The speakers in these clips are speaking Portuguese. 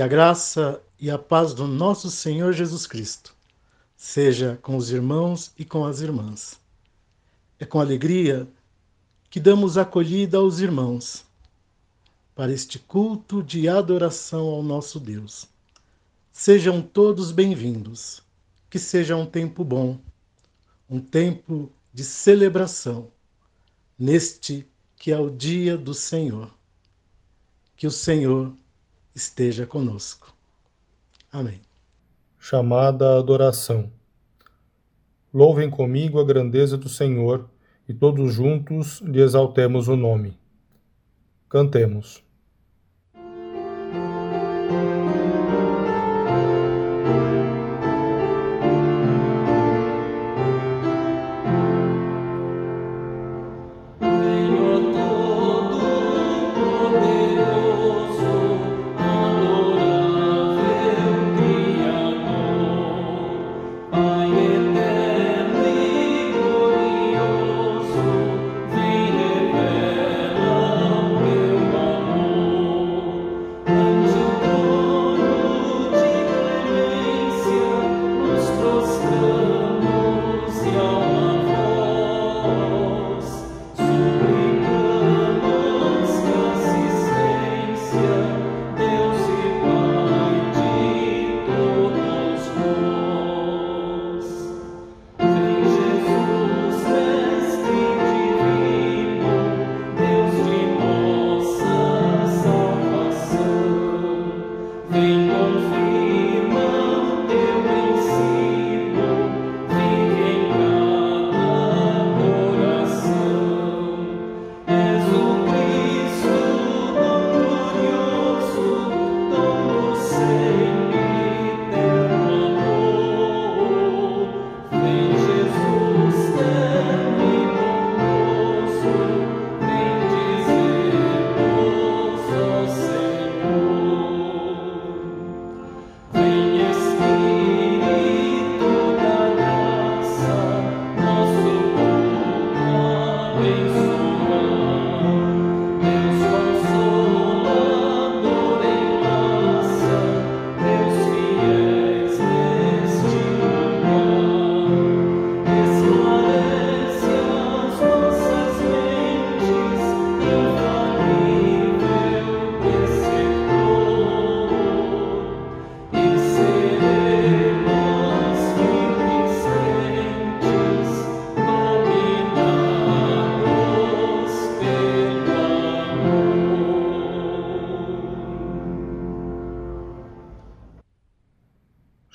Que a graça e a paz do nosso Senhor Jesus Cristo seja com os irmãos e com as irmãs. É com alegria que damos acolhida aos irmãos para este culto de adoração ao nosso Deus. Sejam todos bem-vindos. Que seja um tempo bom, um tempo de celebração, neste que é o dia do Senhor. Que o Senhor esteja conosco. Amém. Chamada adoração. Louvem comigo a grandeza do Senhor e todos juntos lhe exaltemos o nome. Cantemos.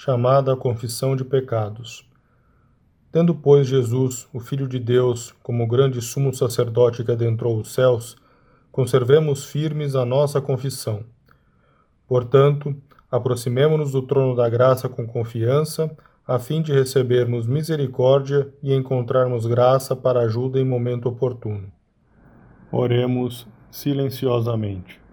Chamada a confissão de pecados. Tendo, pois, Jesus, o Filho de Deus, como grande sumo sacerdote que adentrou os céus, conservemos firmes a nossa confissão. Portanto, aproximemo-nos do trono da graça com confiança, a fim de recebermos misericórdia e encontrarmos graça para ajuda em momento oportuno. Oremos silenciosamente.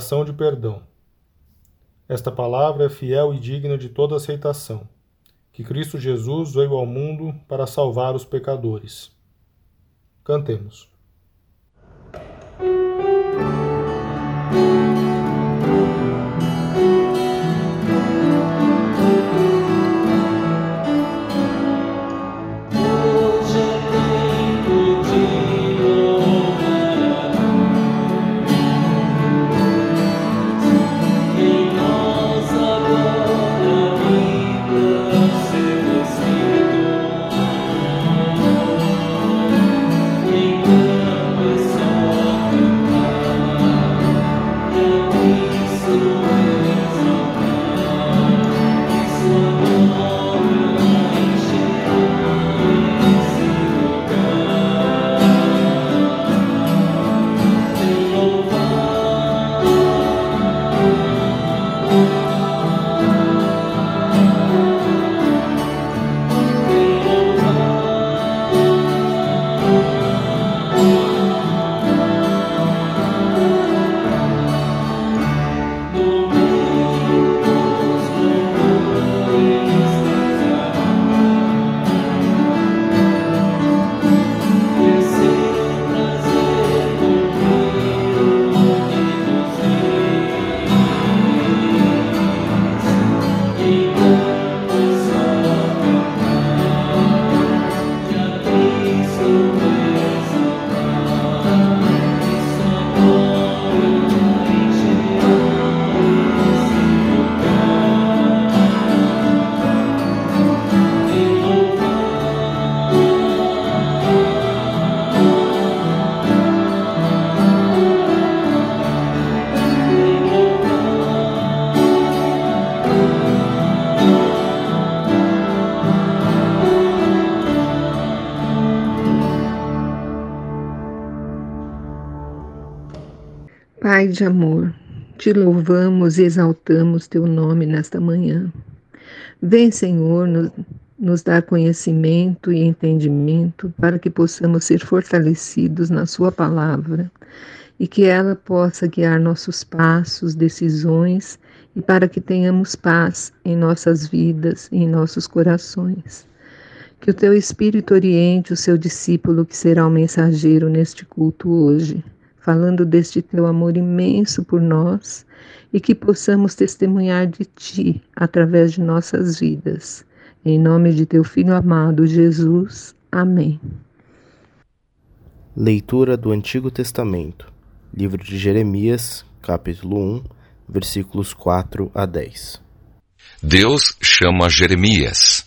Declaração de perdão. Esta palavra é fiel e digna de toda aceitação. Que Cristo Jesus veio ao mundo para salvar os pecadores. Cantemos. Pai de amor, te louvamos e exaltamos teu nome nesta manhã. Vem, Senhor, nos, nos dar conhecimento e entendimento para que possamos ser fortalecidos na Sua palavra e que ela possa guiar nossos passos, decisões e para que tenhamos paz em nossas vidas e em nossos corações. Que o teu Espírito oriente o seu discípulo que será o mensageiro neste culto hoje falando deste teu amor imenso por nós e que possamos testemunhar de ti através de nossas vidas. Em nome de teu Filho amado Jesus. Amém. Leitura do Antigo Testamento, livro de Jeremias, capítulo 1, versículos 4 a 10. Deus chama Jeremias.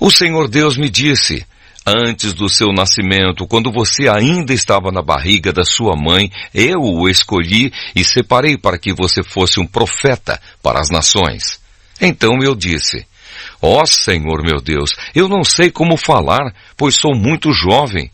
O Senhor Deus me disse: Antes do seu nascimento, quando você ainda estava na barriga da sua mãe, eu o escolhi e separei para que você fosse um profeta para as nações. Então eu disse, Ó oh, Senhor meu Deus, eu não sei como falar, pois sou muito jovem.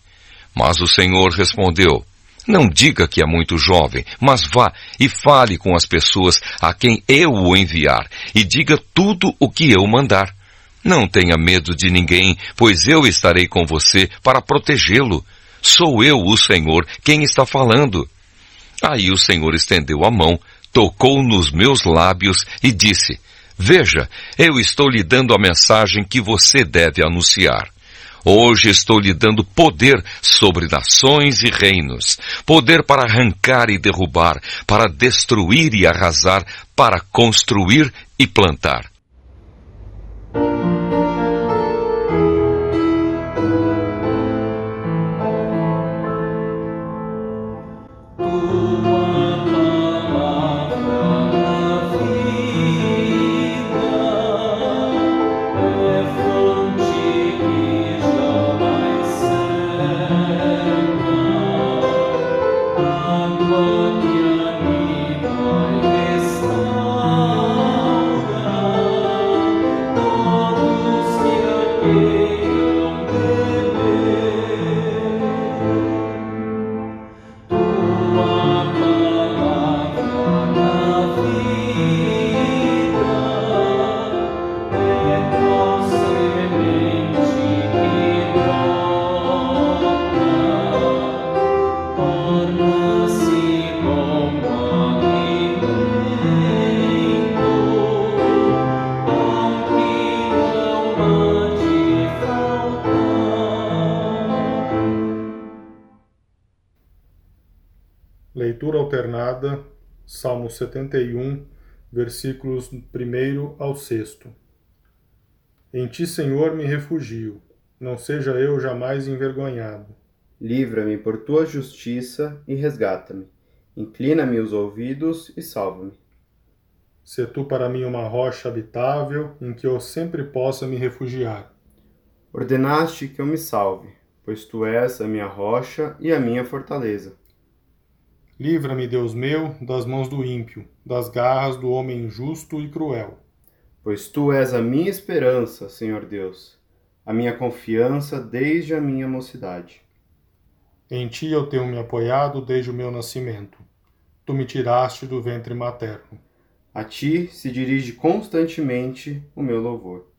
Mas o Senhor respondeu, não diga que é muito jovem, mas vá e fale com as pessoas a quem eu o enviar, e diga tudo o que eu mandar. Não tenha medo de ninguém, pois eu estarei com você para protegê-lo. Sou eu, o Senhor, quem está falando. Aí o Senhor estendeu a mão, tocou nos meus lábios e disse: Veja, eu estou lhe dando a mensagem que você deve anunciar. Hoje estou lhe dando poder sobre nações e reinos, poder para arrancar e derrubar, para destruir e arrasar, para construir e plantar. Thank you. 71, versículos 1 ao 6. Em ti, Senhor, me refugio, não seja eu jamais envergonhado. Livra-me por tua justiça e resgata-me. Inclina-me os ouvidos e salva-me. Se tu para mim uma rocha habitável em que eu sempre possa me refugiar. Ordenaste que eu me salve, pois tu és a minha rocha e a minha fortaleza. Livra-me, Deus meu, das mãos do ímpio, das garras do homem injusto e cruel. Pois tu és a minha esperança, Senhor Deus, a minha confiança desde a minha mocidade. Em ti eu tenho me apoiado desde o meu nascimento. Tu me tiraste do ventre materno. A ti se dirige constantemente o meu louvor.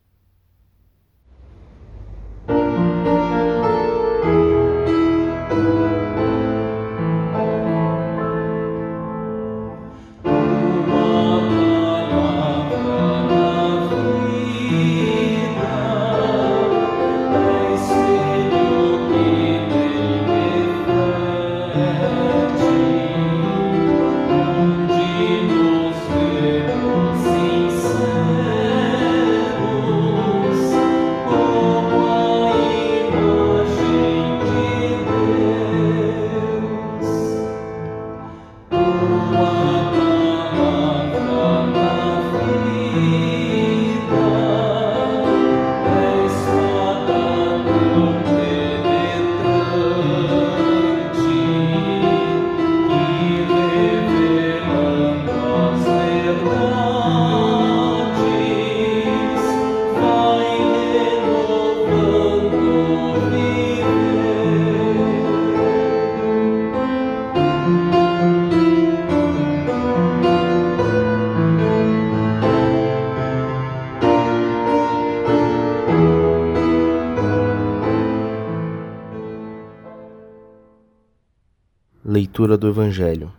Leitura do Evangelho.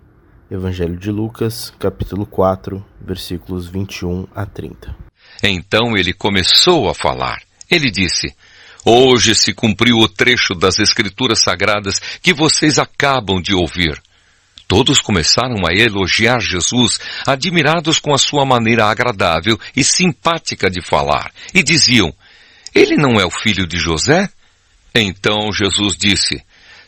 Evangelho de Lucas, capítulo 4, versículos 21 a 30. Então ele começou a falar. Ele disse: Hoje se cumpriu o trecho das Escrituras Sagradas que vocês acabam de ouvir. Todos começaram a elogiar Jesus, admirados com a sua maneira agradável e simpática de falar, e diziam: Ele não é o filho de José? Então Jesus disse: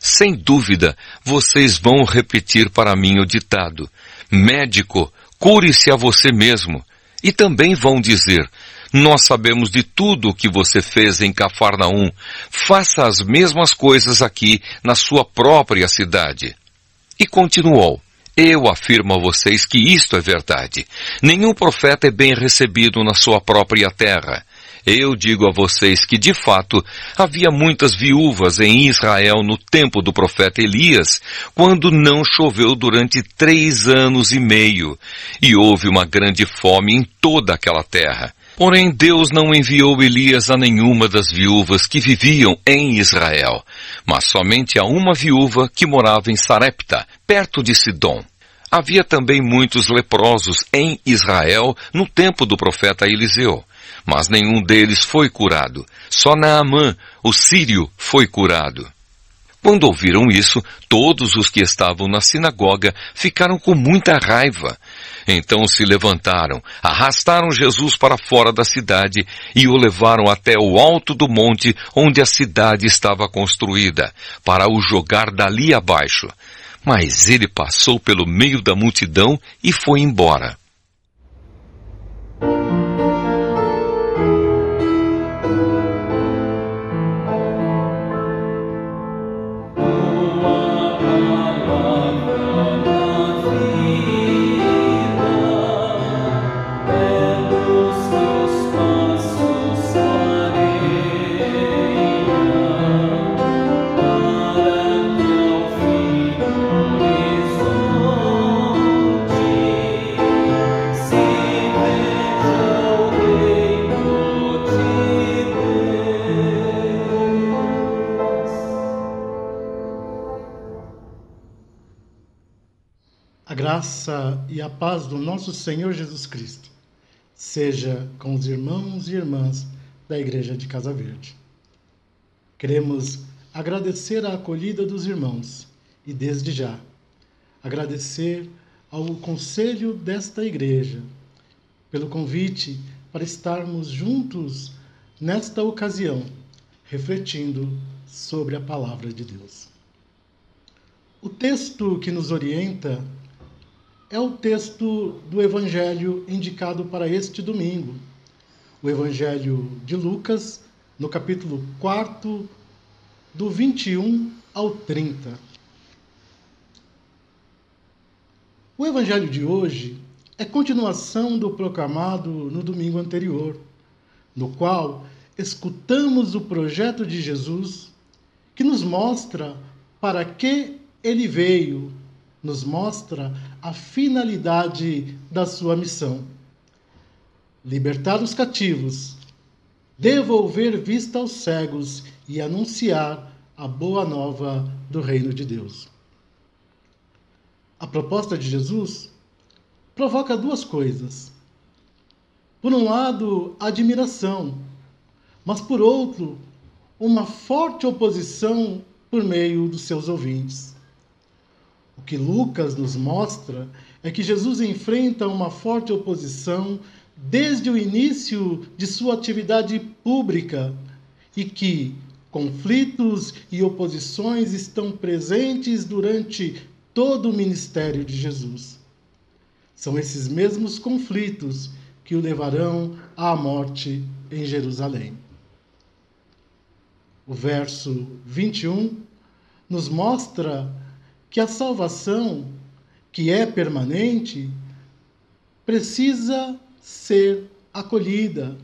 sem dúvida, vocês vão repetir para mim o ditado: Médico, cure-se a você mesmo. E também vão dizer: Nós sabemos de tudo o que você fez em Cafarnaum. Faça as mesmas coisas aqui na sua própria cidade. E continuou: Eu afirmo a vocês que isto é verdade. Nenhum profeta é bem recebido na sua própria terra. Eu digo a vocês que, de fato, havia muitas viúvas em Israel no tempo do profeta Elias, quando não choveu durante três anos e meio, e houve uma grande fome em toda aquela terra. Porém, Deus não enviou Elias a nenhuma das viúvas que viviam em Israel, mas somente a uma viúva que morava em Sarepta, perto de Sidom. Havia também muitos leprosos em Israel no tempo do profeta Eliseu mas nenhum deles foi curado. Só Naamã, o sírio, foi curado. Quando ouviram isso, todos os que estavam na sinagoga ficaram com muita raiva. Então se levantaram, arrastaram Jesus para fora da cidade e o levaram até o alto do monte onde a cidade estava construída, para o jogar dali abaixo. Mas ele passou pelo meio da multidão e foi embora. Paz do nosso Senhor Jesus Cristo seja com os irmãos e irmãs da Igreja de Casa Verde. Queremos agradecer a acolhida dos irmãos e, desde já, agradecer ao conselho desta igreja pelo convite para estarmos juntos nesta ocasião, refletindo sobre a palavra de Deus. O texto que nos orienta é o texto do evangelho indicado para este domingo, o evangelho de Lucas, no capítulo 4, do 21 ao 30. O evangelho de hoje é continuação do proclamado no domingo anterior, no qual escutamos o projeto de Jesus que nos mostra para que ele veio, nos mostra a finalidade da sua missão: libertar os cativos, devolver vista aos cegos e anunciar a boa nova do reino de Deus. A proposta de Jesus provoca duas coisas. Por um lado, admiração, mas por outro, uma forte oposição por meio dos seus ouvintes. O que Lucas nos mostra é que Jesus enfrenta uma forte oposição desde o início de sua atividade pública e que conflitos e oposições estão presentes durante todo o ministério de Jesus. São esses mesmos conflitos que o levarão à morte em Jerusalém. O verso 21 nos mostra que a salvação, que é permanente, precisa ser acolhida.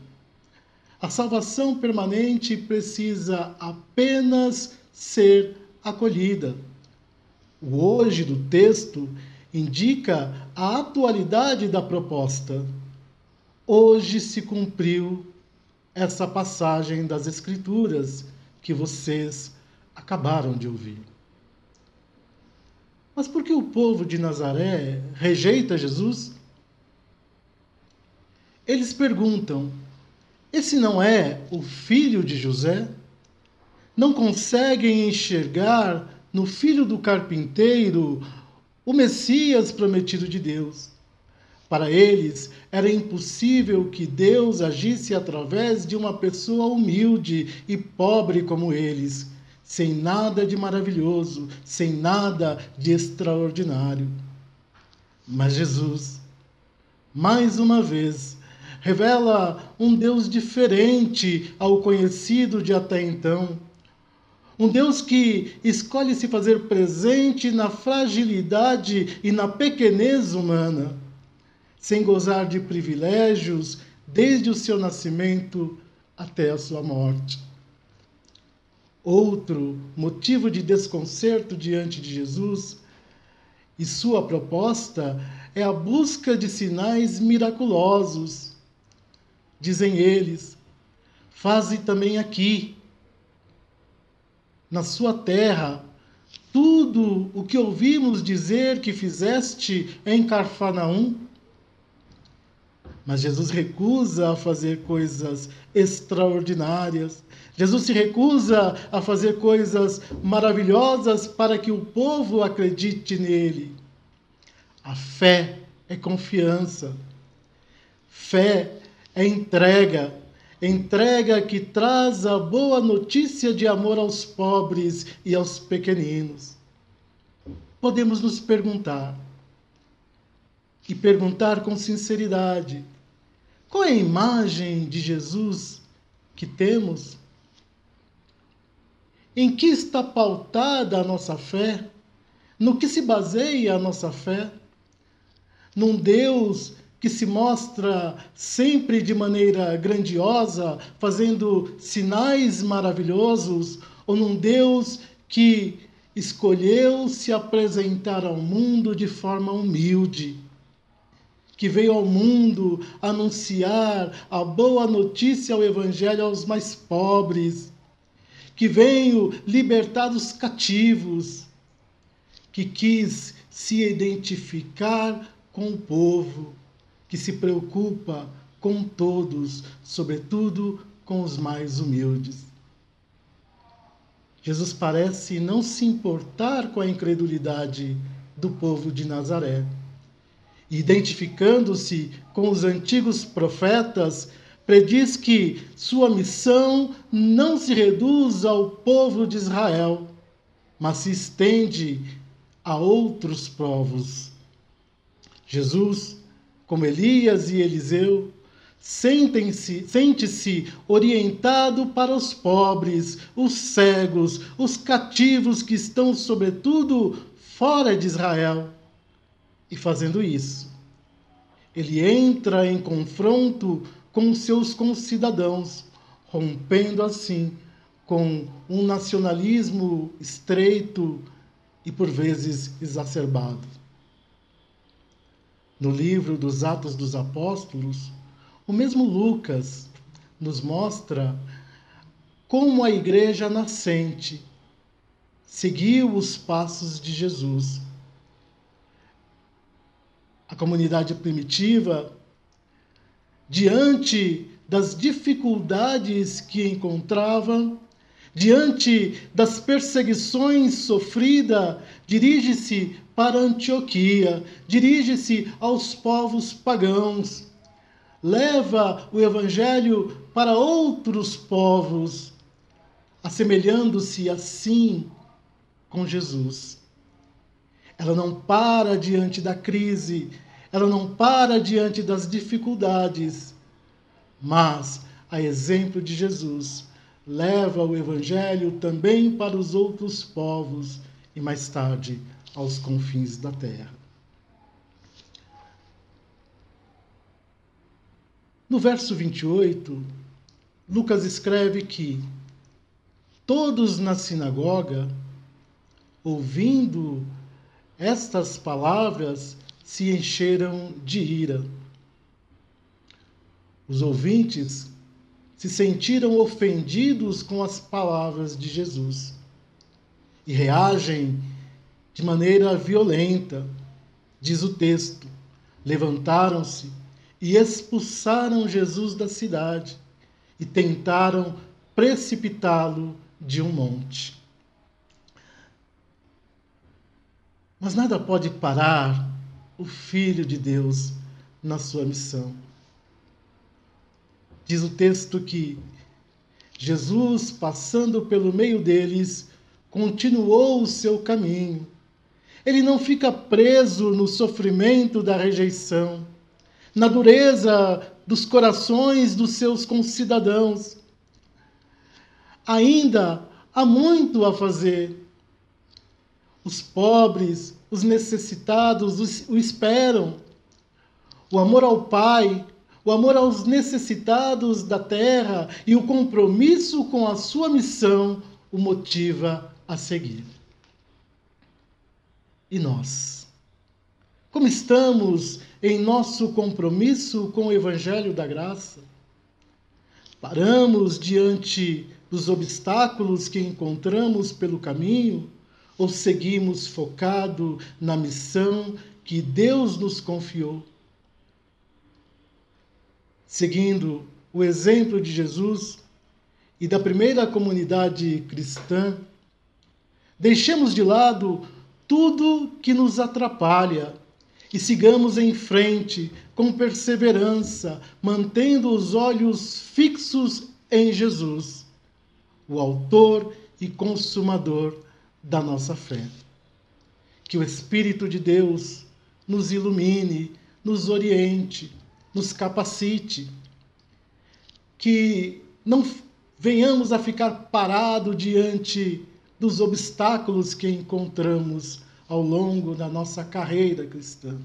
A salvação permanente precisa apenas ser acolhida. O hoje do texto indica a atualidade da proposta. Hoje se cumpriu essa passagem das Escrituras que vocês acabaram de ouvir. Mas por que o povo de Nazaré rejeita Jesus? Eles perguntam: esse não é o filho de José? Não conseguem enxergar no filho do carpinteiro o Messias prometido de Deus. Para eles, era impossível que Deus agisse através de uma pessoa humilde e pobre como eles, sem nada de maravilhoso, sem nada de extraordinário. Mas Jesus, mais uma vez, revela um Deus diferente ao conhecido de até então um Deus que escolhe se fazer presente na fragilidade e na pequenez humana, sem gozar de privilégios desde o seu nascimento até a sua morte. Outro motivo de desconcerto diante de Jesus e sua proposta é a busca de sinais miraculosos. Dizem eles: faze também aqui na sua terra tudo o que ouvimos dizer que fizeste em Carfanaum. Mas Jesus recusa a fazer coisas extraordinárias. Jesus se recusa a fazer coisas maravilhosas para que o povo acredite nele. A fé é confiança. Fé é entrega entrega que traz a boa notícia de amor aos pobres e aos pequeninos. Podemos nos perguntar, e perguntar com sinceridade: qual é a imagem de Jesus que temos? Em que está pautada a nossa fé? No que se baseia a nossa fé? Num Deus que se mostra sempre de maneira grandiosa, fazendo sinais maravilhosos, ou num Deus que escolheu se apresentar ao mundo de forma humilde, que veio ao mundo anunciar a boa notícia ao Evangelho aos mais pobres, que veio libertar os cativos, que quis se identificar com o povo que se preocupa com todos, sobretudo com os mais humildes. Jesus parece não se importar com a incredulidade do povo de Nazaré. Identificando-se com os antigos profetas, prediz que sua missão não se reduz ao povo de Israel, mas se estende a outros povos. Jesus, como Elias e Eliseu, sente-se sente orientado para os pobres, os cegos, os cativos que estão, sobretudo, fora de Israel. E fazendo isso, ele entra em confronto com seus concidadãos, rompendo assim com um nacionalismo estreito e por vezes exacerbado. No livro dos Atos dos Apóstolos, o mesmo Lucas nos mostra como a igreja nascente seguiu os passos de Jesus. A comunidade primitiva diante das dificuldades que encontrava, diante das perseguições sofridas, dirige-se para Antioquia, dirige-se aos povos pagãos, leva o evangelho para outros povos, assemelhando-se assim com Jesus. Ela não para diante da crise, ela não para diante das dificuldades, mas, a exemplo de Jesus, leva o Evangelho também para os outros povos e mais tarde aos confins da terra. No verso 28, Lucas escreve que todos na sinagoga, ouvindo estas palavras, se encheram de ira. Os ouvintes se sentiram ofendidos com as palavras de Jesus e reagem de maneira violenta. Diz o texto: levantaram-se e expulsaram Jesus da cidade e tentaram precipitá-lo de um monte. Mas nada pode parar o Filho de Deus na sua missão. Diz o texto que Jesus, passando pelo meio deles, continuou o seu caminho. Ele não fica preso no sofrimento da rejeição, na dureza dos corações dos seus concidadãos. Ainda há muito a fazer. Os pobres, os necessitados o esperam. O amor ao Pai, o amor aos necessitados da terra e o compromisso com a sua missão o motiva a seguir. E nós? Como estamos em nosso compromisso com o Evangelho da Graça? Paramos diante dos obstáculos que encontramos pelo caminho ou seguimos focado na missão que Deus nos confiou? Seguindo o exemplo de Jesus e da primeira comunidade cristã, deixemos de lado tudo que nos atrapalha e sigamos em frente com perseverança, mantendo os olhos fixos em Jesus, o Autor e Consumador da nossa fé. Que o Espírito de Deus nos ilumine, nos oriente, nos capacite, que não venhamos a ficar parado diante dos obstáculos que encontramos ao longo da nossa carreira cristã.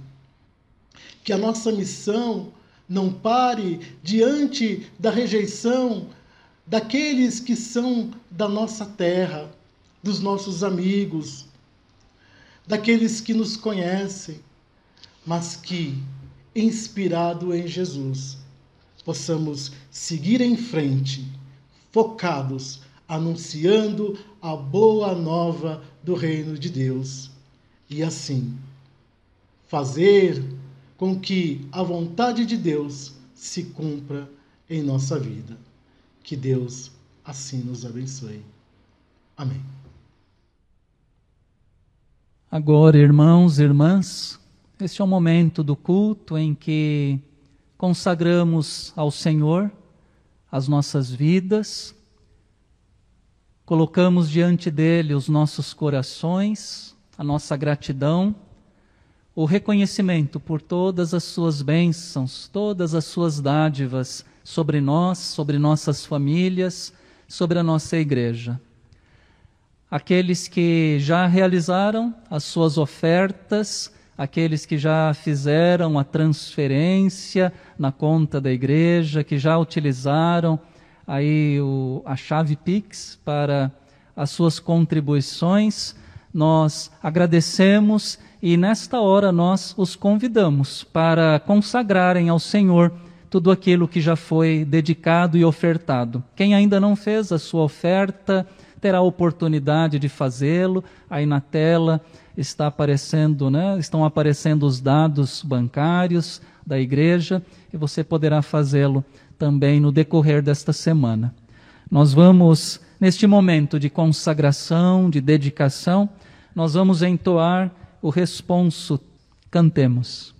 Que a nossa missão não pare diante da rejeição daqueles que são da nossa terra, dos nossos amigos, daqueles que nos conhecem, mas que, inspirado em Jesus, possamos seguir em frente, focados, anunciando a boa nova do reino de Deus. E assim, fazer com que a vontade de Deus se cumpra em nossa vida. Que Deus assim nos abençoe. Amém. Agora, irmãos e irmãs, este é o momento do culto em que consagramos ao Senhor as nossas vidas, colocamos diante dele os nossos corações, a nossa gratidão, o reconhecimento por todas as suas bênçãos, todas as suas dádivas sobre nós, sobre nossas famílias, sobre a nossa igreja aqueles que já realizaram as suas ofertas, aqueles que já fizeram a transferência na conta da igreja, que já utilizaram aí o, a chave Pix para as suas contribuições, nós agradecemos e nesta hora nós os convidamos para consagrarem ao Senhor tudo aquilo que já foi dedicado e ofertado. Quem ainda não fez a sua oferta, terá a oportunidade de fazê-lo. Aí na tela está aparecendo, né, estão aparecendo os dados bancários da igreja e você poderá fazê-lo também no decorrer desta semana. Nós vamos, neste momento de consagração, de dedicação, nós vamos entoar o responso. Cantemos.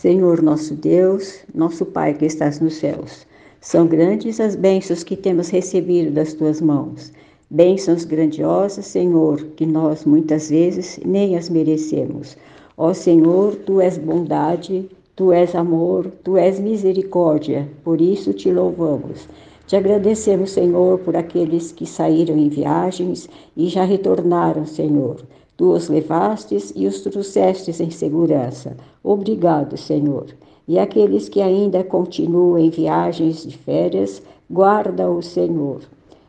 Senhor nosso Deus, nosso Pai que estás nos céus, são grandes as bênçãos que temos recebido das tuas mãos. Bênçãos grandiosas, Senhor, que nós muitas vezes nem as merecemos. Ó Senhor, tu és bondade, tu és amor, tu és misericórdia, por isso te louvamos. Te agradecemos, Senhor, por aqueles que saíram em viagens e já retornaram, Senhor. Tu os levastes e os trouxestes em segurança. Obrigado, Senhor. E aqueles que ainda continuam em viagens de férias, guarda o Senhor.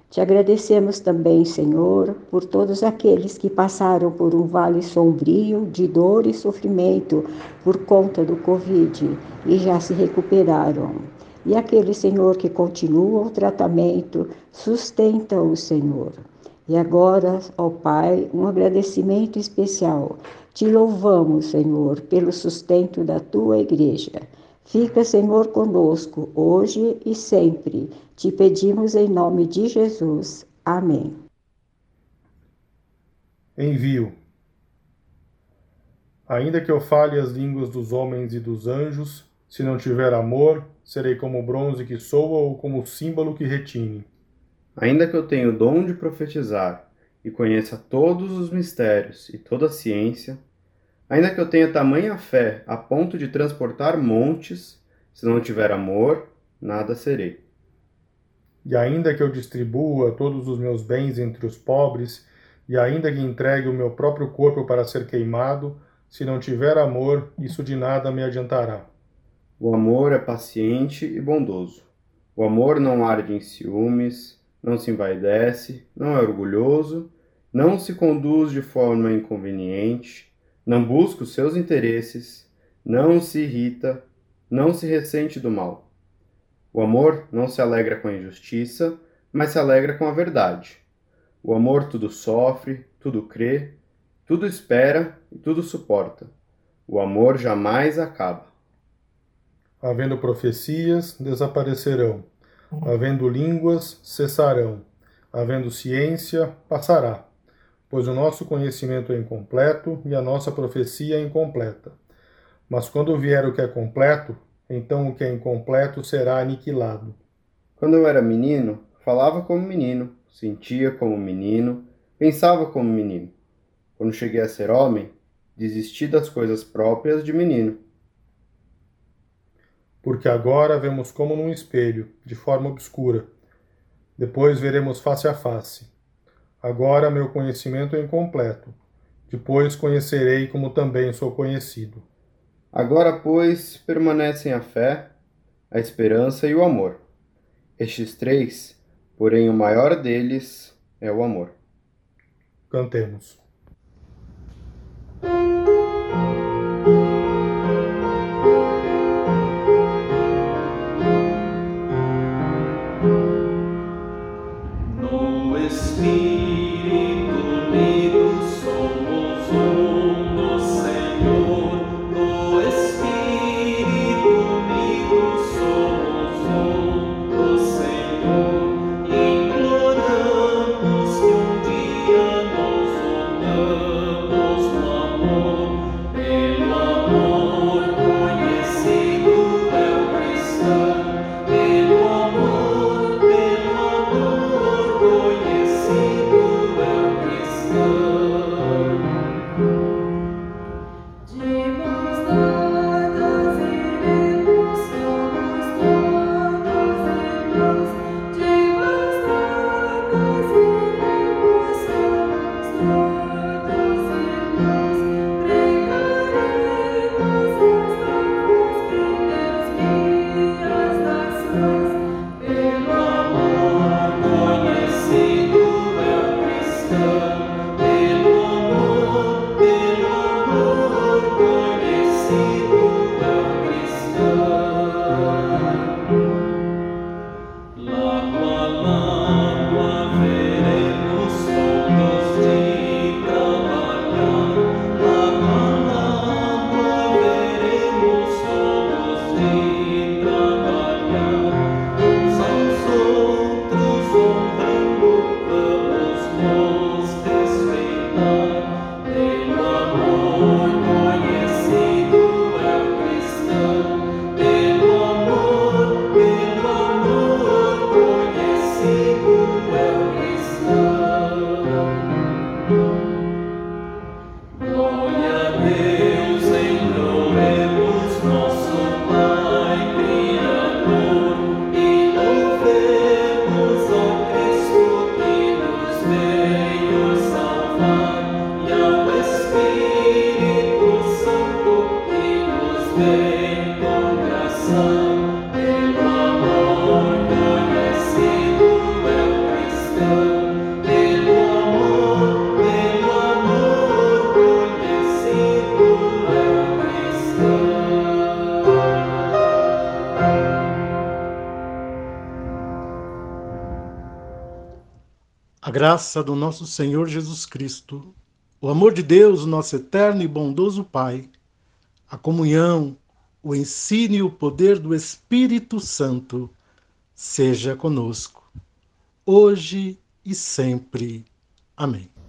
Te agradecemos também, Senhor, por todos aqueles que passaram por um vale sombrio de dor e sofrimento por conta do Covid e já se recuperaram. E aqueles, Senhor, que continuam o tratamento, sustenta o Senhor. E agora, ó Pai, um agradecimento especial. Te louvamos, Senhor, pelo sustento da tua igreja. Fica, Senhor, conosco, hoje e sempre. Te pedimos em nome de Jesus. Amém. Envio. Ainda que eu fale as línguas dos homens e dos anjos, se não tiver amor, serei como bronze que soa ou como símbolo que retine. Ainda que eu tenha o dom de profetizar e conheça todos os mistérios e toda a ciência, ainda que eu tenha tamanha fé a ponto de transportar montes, se não tiver amor, nada serei. E ainda que eu distribua todos os meus bens entre os pobres, e ainda que entregue o meu próprio corpo para ser queimado, se não tiver amor, isso de nada me adiantará. O amor é paciente e bondoso. O amor não arde em ciúmes, não se envaidece, não é orgulhoso, não se conduz de forma inconveniente, não busca os seus interesses, não se irrita, não se ressente do mal. O amor não se alegra com a injustiça, mas se alegra com a verdade. O amor tudo sofre, tudo crê, tudo espera e tudo suporta. O amor jamais acaba. Havendo profecias, desaparecerão. Havendo línguas, cessarão. Havendo ciência, passará. Pois o nosso conhecimento é incompleto e a nossa profecia é incompleta. Mas quando vier o que é completo, então o que é incompleto será aniquilado. Quando eu era menino, falava como menino, sentia como menino, pensava como menino. Quando cheguei a ser homem, desisti das coisas próprias de menino. Porque agora vemos como num espelho, de forma obscura. Depois veremos face a face. Agora meu conhecimento é incompleto. Depois conhecerei como também sou conhecido. Agora, pois, permanecem a fé, a esperança e o amor. Estes três, porém o maior deles é o amor. Cantemos. Graça do nosso Senhor Jesus Cristo, o amor de Deus, nosso eterno e bondoso Pai, a comunhão, o ensino e o poder do Espírito Santo seja conosco, hoje e sempre. Amém.